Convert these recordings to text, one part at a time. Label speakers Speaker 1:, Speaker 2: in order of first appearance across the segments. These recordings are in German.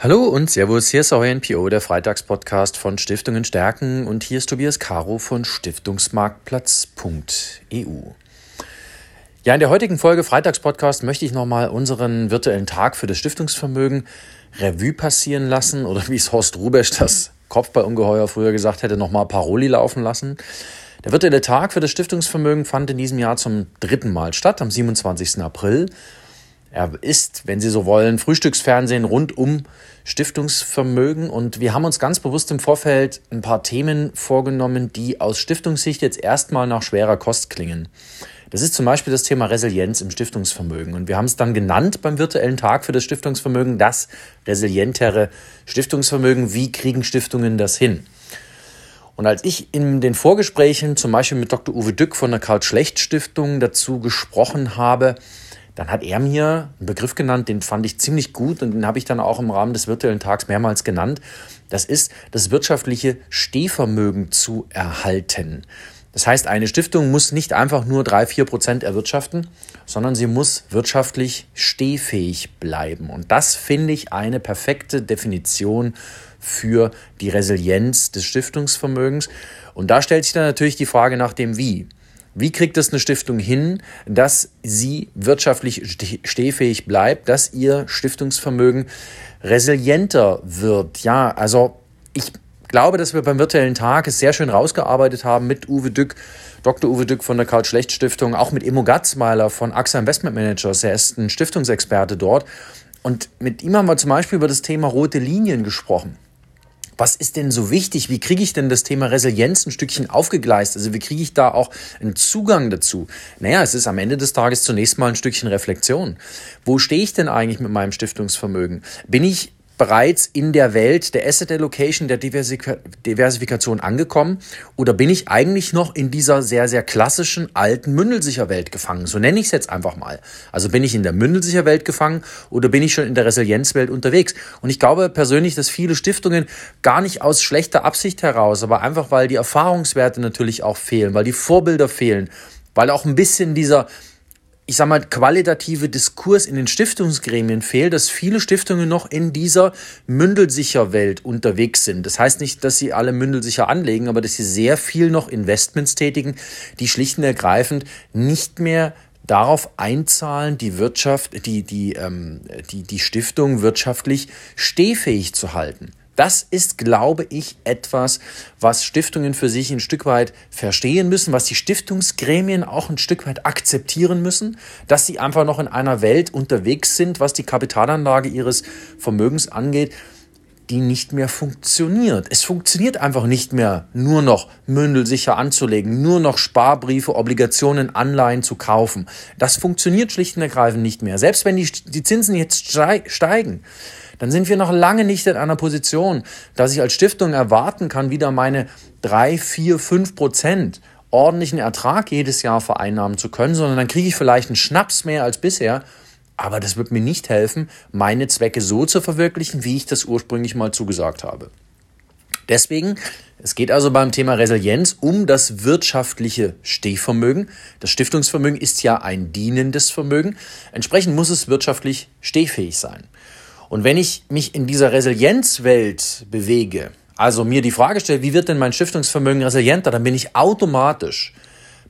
Speaker 1: Hallo und Servus, hier ist euer NPO, der Freitagspodcast von Stiftungen stärken und hier ist Tobias Caro von Stiftungsmarktplatz.eu. Ja, in der heutigen Folge Freitagspodcast möchte ich nochmal unseren virtuellen Tag für das Stiftungsvermögen Revue passieren lassen oder wie es Horst Rubesch, das Kopfballungeheuer, früher gesagt hätte, nochmal Paroli laufen lassen. Der virtuelle Tag für das Stiftungsvermögen fand in diesem Jahr zum dritten Mal statt, am 27. April. Er ist, wenn Sie so wollen, Frühstücksfernsehen rund um Stiftungsvermögen. Und wir haben uns ganz bewusst im Vorfeld ein paar Themen vorgenommen, die aus Stiftungssicht jetzt erstmal nach schwerer Kost klingen. Das ist zum Beispiel das Thema Resilienz im Stiftungsvermögen. Und wir haben es dann genannt beim virtuellen Tag für das Stiftungsvermögen, das resilientere Stiftungsvermögen. Wie kriegen Stiftungen das hin? Und als ich in den Vorgesprächen zum Beispiel mit Dr. Uwe Dück von der Karl-Schlecht-Stiftung dazu gesprochen habe, dann hat er mir einen Begriff genannt, den fand ich ziemlich gut und den habe ich dann auch im Rahmen des virtuellen Tags mehrmals genannt. Das ist das wirtschaftliche Stehvermögen zu erhalten. Das heißt, eine Stiftung muss nicht einfach nur drei, vier Prozent erwirtschaften, sondern sie muss wirtschaftlich stehfähig bleiben. Und das finde ich eine perfekte Definition für die Resilienz des Stiftungsvermögens. Und da stellt sich dann natürlich die Frage nach dem Wie. Wie kriegt es eine Stiftung hin, dass sie wirtschaftlich stehfähig bleibt, dass ihr Stiftungsvermögen resilienter wird? Ja, also ich glaube, dass wir beim virtuellen Tag es sehr schön rausgearbeitet haben mit Uwe Dück, Dr. Uwe Dück von der Karl-Schlecht-Stiftung, auch mit Emo Gatzmeiler von AXA Investment Managers. Er ist ein Stiftungsexperte dort. Und mit ihm haben wir zum Beispiel über das Thema rote Linien gesprochen was ist denn so wichtig? Wie kriege ich denn das Thema Resilienz ein Stückchen aufgegleist? Also wie kriege ich da auch einen Zugang dazu? Naja, es ist am Ende des Tages zunächst mal ein Stückchen Reflexion. Wo stehe ich denn eigentlich mit meinem Stiftungsvermögen? Bin ich bereits in der Welt der Asset Allocation, der Diversifikation angekommen? Oder bin ich eigentlich noch in dieser sehr, sehr klassischen alten Mündelsicherwelt gefangen? So nenne ich es jetzt einfach mal. Also bin ich in der Mündelsicherwelt gefangen oder bin ich schon in der Resilienzwelt unterwegs? Und ich glaube persönlich, dass viele Stiftungen gar nicht aus schlechter Absicht heraus, aber einfach weil die Erfahrungswerte natürlich auch fehlen, weil die Vorbilder fehlen, weil auch ein bisschen dieser ich sag mal, qualitative Diskurs in den Stiftungsgremien fehlt, dass viele Stiftungen noch in dieser Mündelsicher-Welt unterwegs sind. Das heißt nicht, dass sie alle mündelsicher anlegen, aber dass sie sehr viel noch Investments tätigen, die schlicht und ergreifend nicht mehr darauf einzahlen, die Wirtschaft, die, die, ähm, die, die Stiftung wirtschaftlich stehfähig zu halten. Das ist, glaube ich, etwas, was Stiftungen für sich ein Stück weit verstehen müssen, was die Stiftungsgremien auch ein Stück weit akzeptieren müssen, dass sie einfach noch in einer Welt unterwegs sind, was die Kapitalanlage ihres Vermögens angeht, die nicht mehr funktioniert. Es funktioniert einfach nicht mehr, nur noch mündelsicher anzulegen, nur noch Sparbriefe, Obligationen, Anleihen zu kaufen. Das funktioniert schlicht und ergreifend nicht mehr. Selbst wenn die, die Zinsen jetzt steigen, dann sind wir noch lange nicht in einer Position, dass ich als Stiftung erwarten kann, wieder meine drei, vier, fünf Prozent ordentlichen Ertrag jedes Jahr vereinnahmen zu können, sondern dann kriege ich vielleicht einen Schnaps mehr als bisher. Aber das wird mir nicht helfen, meine Zwecke so zu verwirklichen, wie ich das ursprünglich mal zugesagt habe. Deswegen, es geht also beim Thema Resilienz um das wirtschaftliche Stehvermögen. Das Stiftungsvermögen ist ja ein dienendes Vermögen. Entsprechend muss es wirtschaftlich stehfähig sein. Und wenn ich mich in dieser Resilienzwelt bewege, also mir die Frage stelle, wie wird denn mein Stiftungsvermögen resilienter, dann bin ich automatisch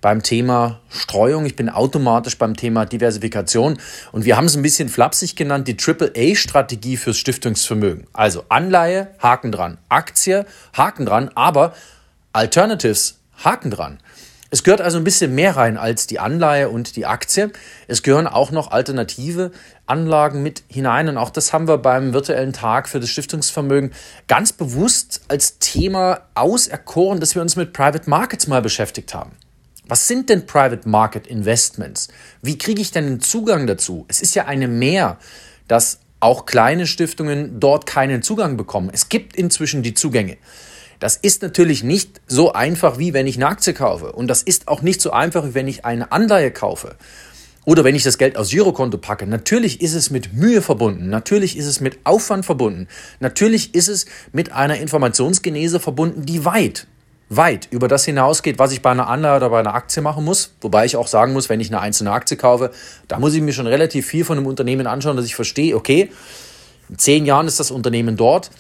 Speaker 1: beim Thema Streuung, ich bin automatisch beim Thema Diversifikation und wir haben es ein bisschen flapsig genannt, die AAA-Strategie fürs Stiftungsvermögen. Also Anleihe, Haken dran, Aktie, Haken dran, aber Alternatives, Haken dran. Es gehört also ein bisschen mehr rein als die Anleihe und die Aktie. Es gehören auch noch alternative Anlagen mit hinein. Und auch das haben wir beim virtuellen Tag für das Stiftungsvermögen ganz bewusst als Thema auserkoren, dass wir uns mit Private Markets mal beschäftigt haben. Was sind denn Private Market Investments? Wie kriege ich denn den Zugang dazu? Es ist ja eine Mehr, dass auch kleine Stiftungen dort keinen Zugang bekommen. Es gibt inzwischen die Zugänge. Das ist natürlich nicht so einfach, wie wenn ich eine Aktie kaufe. Und das ist auch nicht so einfach, wie wenn ich eine Anleihe kaufe. Oder wenn ich das Geld aus Girokonto packe. Natürlich ist es mit Mühe verbunden. Natürlich ist es mit Aufwand verbunden. Natürlich ist es mit einer Informationsgenese verbunden, die weit, weit über das hinausgeht, was ich bei einer Anleihe oder bei einer Aktie machen muss. Wobei ich auch sagen muss, wenn ich eine einzelne Aktie kaufe, da muss ich mir schon relativ viel von einem Unternehmen anschauen, dass ich verstehe, okay, In zehn Jahren ist das Unternehmen dort.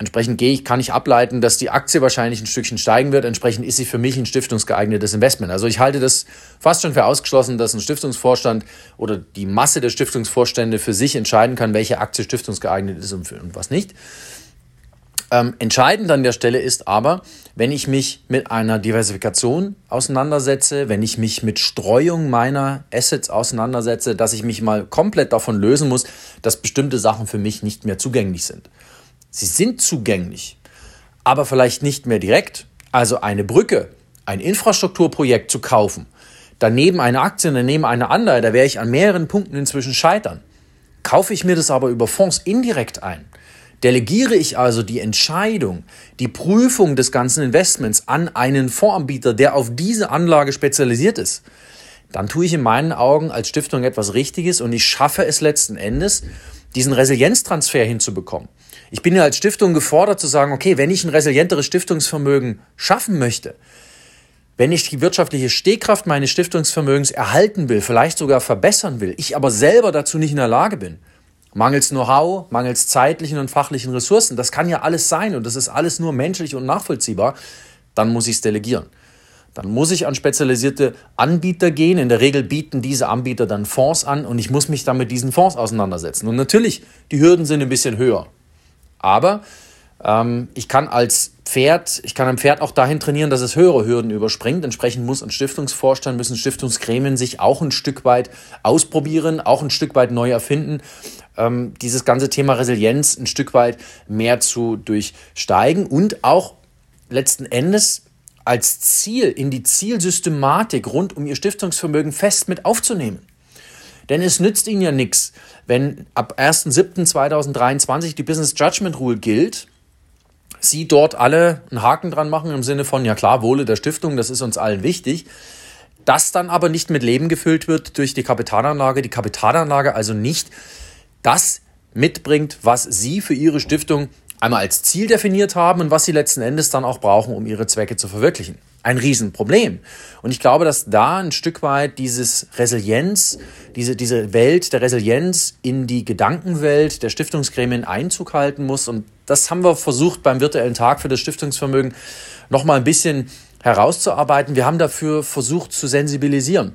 Speaker 1: Entsprechend gehe ich, kann ich ableiten, dass die Aktie wahrscheinlich ein Stückchen steigen wird. Entsprechend ist sie für mich ein stiftungsgeeignetes Investment. Also ich halte das fast schon für ausgeschlossen, dass ein Stiftungsvorstand oder die Masse der Stiftungsvorstände für sich entscheiden kann, welche Aktie stiftungsgeeignet ist und, und was nicht. Ähm, entscheidend an der Stelle ist aber, wenn ich mich mit einer Diversifikation auseinandersetze, wenn ich mich mit Streuung meiner Assets auseinandersetze, dass ich mich mal komplett davon lösen muss, dass bestimmte Sachen für mich nicht mehr zugänglich sind. Sie sind zugänglich, aber vielleicht nicht mehr direkt. Also eine Brücke, ein Infrastrukturprojekt zu kaufen, daneben eine Aktie, daneben eine andere, da wäre ich an mehreren Punkten inzwischen scheitern. Kaufe ich mir das aber über Fonds indirekt ein, delegiere ich also die Entscheidung, die Prüfung des ganzen Investments an einen Fondsanbieter, der auf diese Anlage spezialisiert ist, dann tue ich in meinen Augen als Stiftung etwas Richtiges und ich schaffe es letzten Endes, diesen Resilienztransfer hinzubekommen. Ich bin ja als Stiftung gefordert zu sagen, okay, wenn ich ein resilienteres Stiftungsvermögen schaffen möchte, wenn ich die wirtschaftliche Stehkraft meines Stiftungsvermögens erhalten will, vielleicht sogar verbessern will, ich aber selber dazu nicht in der Lage bin, mangels Know-how, mangels zeitlichen und fachlichen Ressourcen, das kann ja alles sein und das ist alles nur menschlich und nachvollziehbar, dann muss ich es delegieren. Dann muss ich an spezialisierte Anbieter gehen. In der Regel bieten diese Anbieter dann Fonds an und ich muss mich dann mit diesen Fonds auseinandersetzen. Und natürlich, die Hürden sind ein bisschen höher. Aber ähm, ich kann als Pferd, ich kann ein Pferd auch dahin trainieren, dass es höhere Hürden überspringt. Entsprechend muss ein Stiftungsvorstand, müssen Stiftungsgremien sich auch ein Stück weit ausprobieren, auch ein Stück weit neu erfinden, ähm, dieses ganze Thema Resilienz ein Stück weit mehr zu durchsteigen und auch letzten Endes als Ziel in die Zielsystematik rund um ihr Stiftungsvermögen fest mit aufzunehmen. Denn es nützt ihnen ja nichts, wenn ab 1.7.2023 die Business Judgment Rule gilt, sie dort alle einen Haken dran machen im Sinne von, ja klar, Wohle der Stiftung, das ist uns allen wichtig, das dann aber nicht mit Leben gefüllt wird durch die Kapitalanlage, die Kapitalanlage also nicht das mitbringt, was sie für ihre Stiftung einmal als Ziel definiert haben und was sie letzten Endes dann auch brauchen, um ihre Zwecke zu verwirklichen ein Riesenproblem. Und ich glaube, dass da ein Stück weit dieses Resilienz, diese, diese Welt der Resilienz in die Gedankenwelt der Stiftungsgremien Einzug halten muss. Und das haben wir versucht beim virtuellen Tag für das Stiftungsvermögen nochmal ein bisschen herauszuarbeiten. Wir haben dafür versucht zu sensibilisieren.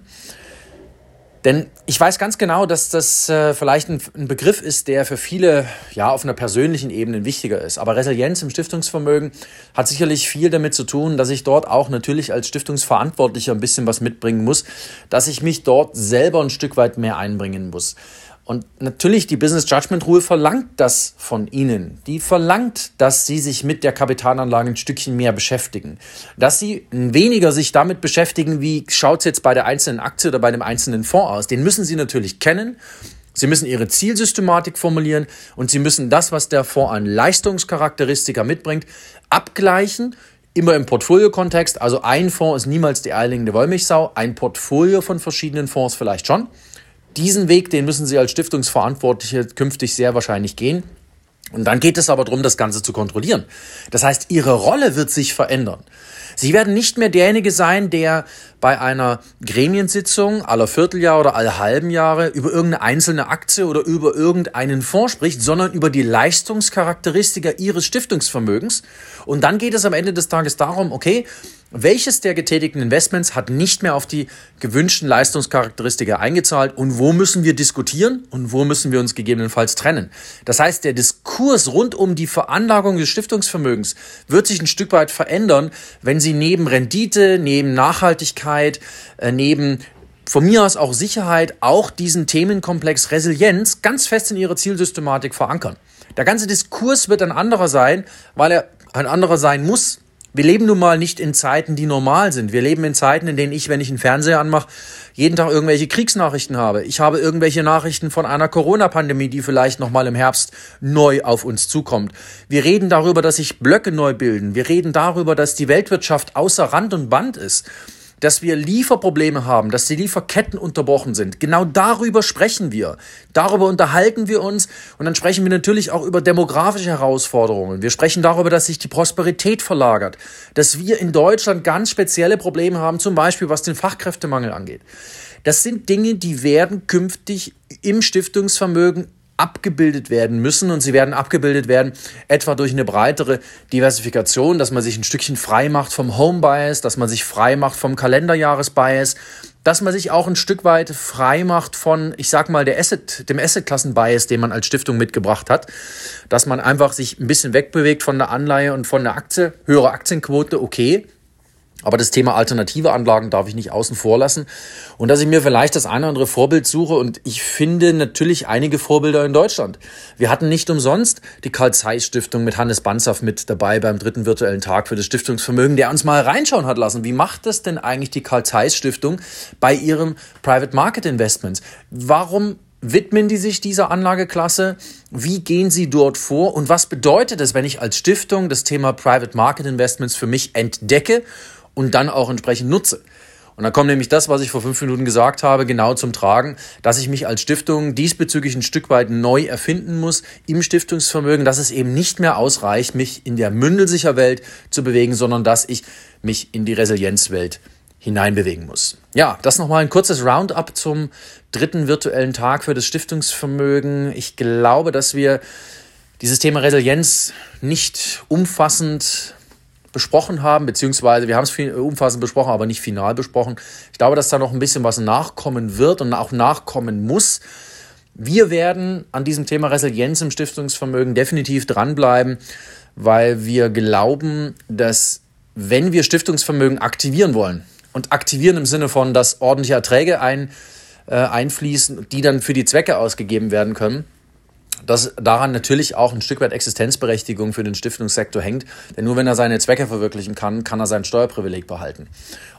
Speaker 1: Denn ich weiß ganz genau, dass das äh, vielleicht ein, ein, Begriff ist, der für viele ja auf einer persönlichen Ebene wichtiger ist. Aber Resilienz im Stiftungsvermögen hat sicherlich viel damit zu tun, dass ich dort auch natürlich als Stiftungsverantwortlicher ein bisschen was mitbringen muss, dass ich mich dort selber ein Stück weit mehr einbringen muss. Und natürlich, die Business Judgment Rule verlangt das von Ihnen. Die verlangt, dass Sie sich mit der Kapitalanlage ein Stückchen mehr beschäftigen. Dass Sie weniger sich damit beschäftigen, wie schaut es jetzt bei der einzelnen Aktie oder bei dem einzelnen Fonds aus. Den müssen Sie natürlich kennen. Sie müssen Ihre Zielsystematik formulieren und Sie müssen das, was der Fonds an Leistungscharakteristika mitbringt, abgleichen immer im Portfolio-Kontext. Also ein Fonds ist niemals die eierlegende Wollmilchsau, ein Portfolio von verschiedenen Fonds vielleicht schon. Diesen Weg, den müssen Sie als Stiftungsverantwortliche künftig sehr wahrscheinlich gehen. Und dann geht es aber darum, das Ganze zu kontrollieren. Das heißt, Ihre Rolle wird sich verändern. Sie werden nicht mehr derjenige sein, der bei einer Gremiensitzung aller Vierteljahr oder alle halben Jahre über irgendeine einzelne Aktie oder über irgendeinen Fonds spricht, sondern über die Leistungscharakteristika Ihres Stiftungsvermögens. Und dann geht es am Ende des Tages darum, okay, welches der getätigten Investments hat nicht mehr auf die gewünschten Leistungscharakteristika eingezahlt und wo müssen wir diskutieren und wo müssen wir uns gegebenenfalls trennen? Das heißt, der Diskurs rund um die Veranlagung des Stiftungsvermögens wird sich ein Stück weit verändern, wenn Sie neben Rendite, neben Nachhaltigkeit, äh, neben von mir aus auch Sicherheit, auch diesen Themenkomplex Resilienz ganz fest in Ihre Zielsystematik verankern. Der ganze Diskurs wird ein anderer sein, weil er ein anderer sein muss, wir leben nun mal nicht in Zeiten, die normal sind. Wir leben in Zeiten, in denen ich, wenn ich einen Fernseher anmache, jeden Tag irgendwelche Kriegsnachrichten habe. Ich habe irgendwelche Nachrichten von einer Corona-Pandemie, die vielleicht nochmal im Herbst neu auf uns zukommt. Wir reden darüber, dass sich Blöcke neu bilden. Wir reden darüber, dass die Weltwirtschaft außer Rand und Band ist dass wir Lieferprobleme haben, dass die Lieferketten unterbrochen sind. Genau darüber sprechen wir. Darüber unterhalten wir uns und dann sprechen wir natürlich auch über demografische Herausforderungen. Wir sprechen darüber, dass sich die Prosperität verlagert, dass wir in Deutschland ganz spezielle Probleme haben, zum Beispiel was den Fachkräftemangel angeht. Das sind Dinge, die werden künftig im Stiftungsvermögen abgebildet werden müssen. Und sie werden abgebildet werden etwa durch eine breitere Diversifikation, dass man sich ein Stückchen frei macht vom Home Bias, dass man sich frei macht vom Kalenderjahres-Bias, dass man sich auch ein Stück weit frei macht von, ich sag mal, der Asset, dem Assetklassen-Bias, den man als Stiftung mitgebracht hat, dass man einfach sich ein bisschen wegbewegt von der Anleihe und von der Aktie, höhere Aktienquote, okay, aber das Thema alternative Anlagen darf ich nicht außen vor lassen. Und dass ich mir vielleicht das eine oder andere Vorbild suche. Und ich finde natürlich einige Vorbilder in Deutschland. Wir hatten nicht umsonst die Karl Zeiss Stiftung mit Hannes Banzaf mit dabei beim dritten virtuellen Tag für das Stiftungsvermögen, der uns mal reinschauen hat lassen. Wie macht das denn eigentlich die Karl Zeiss Stiftung bei ihrem Private Market Investments? Warum widmen die sich dieser Anlageklasse? Wie gehen sie dort vor? Und was bedeutet es, wenn ich als Stiftung das Thema Private Market Investments für mich entdecke und dann auch entsprechend nutze. Und dann kommt nämlich das, was ich vor fünf Minuten gesagt habe, genau zum Tragen, dass ich mich als Stiftung diesbezüglich ein Stück weit neu erfinden muss im Stiftungsvermögen, dass es eben nicht mehr ausreicht, mich in der Mündelsicherwelt zu bewegen, sondern dass ich mich in die Resilienzwelt hineinbewegen muss. Ja, das nochmal ein kurzes Roundup zum dritten virtuellen Tag für das Stiftungsvermögen. Ich glaube, dass wir dieses Thema Resilienz nicht umfassend besprochen haben, beziehungsweise wir haben es umfassend besprochen, aber nicht final besprochen. Ich glaube, dass da noch ein bisschen was nachkommen wird und auch nachkommen muss. Wir werden an diesem Thema Resilienz im Stiftungsvermögen definitiv dranbleiben, weil wir glauben, dass wenn wir Stiftungsvermögen aktivieren wollen, und aktivieren im Sinne von, dass ordentliche Erträge ein, äh, einfließen, die dann für die Zwecke ausgegeben werden können, dass daran natürlich auch ein Stück weit Existenzberechtigung für den Stiftungssektor hängt. Denn nur wenn er seine Zwecke verwirklichen kann, kann er sein Steuerprivileg behalten.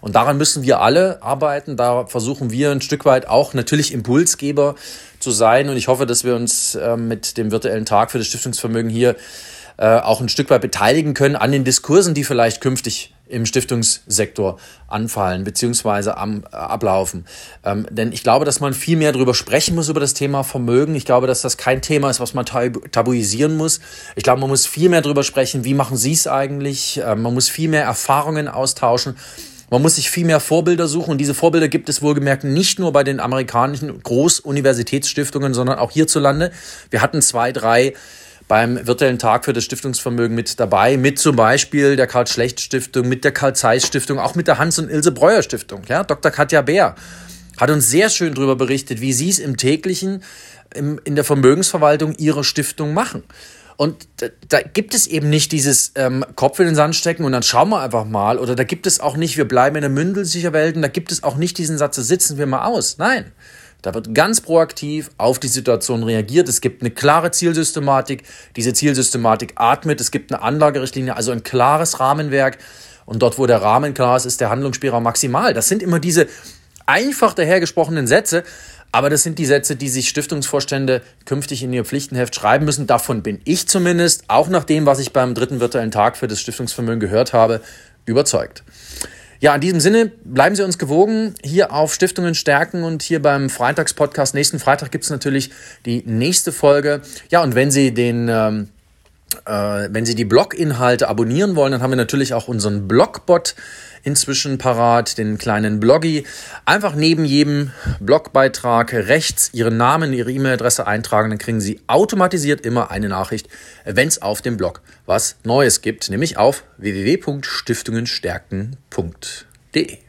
Speaker 1: Und daran müssen wir alle arbeiten. Da versuchen wir ein Stück weit auch natürlich Impulsgeber zu sein. Und ich hoffe, dass wir uns äh, mit dem virtuellen Tag für das Stiftungsvermögen hier äh, auch ein Stück weit beteiligen können an den Diskursen, die vielleicht künftig im Stiftungssektor anfallen beziehungsweise am, äh, ablaufen. Ähm, denn ich glaube, dass man viel mehr darüber sprechen muss, über das Thema Vermögen. Ich glaube, dass das kein Thema ist, was man tabu tabuisieren muss. Ich glaube, man muss viel mehr darüber sprechen, wie machen Sie es eigentlich. Ähm, man muss viel mehr Erfahrungen austauschen. Man muss sich viel mehr Vorbilder suchen und diese Vorbilder gibt es wohlgemerkt nicht nur bei den amerikanischen Großuniversitätsstiftungen, sondern auch hierzulande. Wir hatten zwei, drei beim virtuellen Tag für das Stiftungsvermögen mit dabei, mit zum Beispiel der Karl-Schlecht-Stiftung, mit der Karl-Zeiss-Stiftung, auch mit der Hans- und Ilse-Breuer-Stiftung. Ja, Dr. Katja Bär hat uns sehr schön darüber berichtet, wie sie es im täglichen im, in der Vermögensverwaltung ihrer Stiftung machen. Und da, da, gibt es eben nicht dieses ähm, Kopf in den Sand stecken und dann schauen wir einfach mal. Oder da gibt es auch nicht, wir bleiben in der Mündelsicher Welt und da gibt es auch nicht diesen Satz, sitzen wir mal aus. Nein. Da wird ganz proaktiv auf die Situation reagiert. Es gibt eine klare Zielsystematik. Diese Zielsystematik atmet. Es gibt eine Anlagerichtlinie, also ein klares Rahmenwerk. Und dort, wo der Rahmen klar ist, ist der Handlungsspielraum maximal. Das sind immer diese einfach dahergesprochenen Sätze. Aber das sind die Sätze, die sich Stiftungsvorstände künftig in ihr Pflichtenheft schreiben müssen. Davon bin ich zumindest, auch nach dem, was ich beim dritten virtuellen Tag für das Stiftungsvermögen gehört habe, überzeugt. Ja, in diesem Sinne, bleiben Sie uns gewogen hier auf Stiftungen stärken und hier beim Freitagspodcast. Nächsten Freitag gibt es natürlich die nächste Folge. Ja, und wenn Sie den. Ähm, äh, wenn Sie die Blog-Inhalte abonnieren wollen, dann haben wir natürlich auch unseren Blogbot inzwischen parat, den kleinen Bloggy. Einfach neben jedem Blogbeitrag rechts Ihren Namen, Ihre E-Mail-Adresse eintragen, dann kriegen Sie automatisiert immer eine Nachricht, wenn es auf dem Blog was Neues gibt, nämlich auf www.stiftungenstärken.de.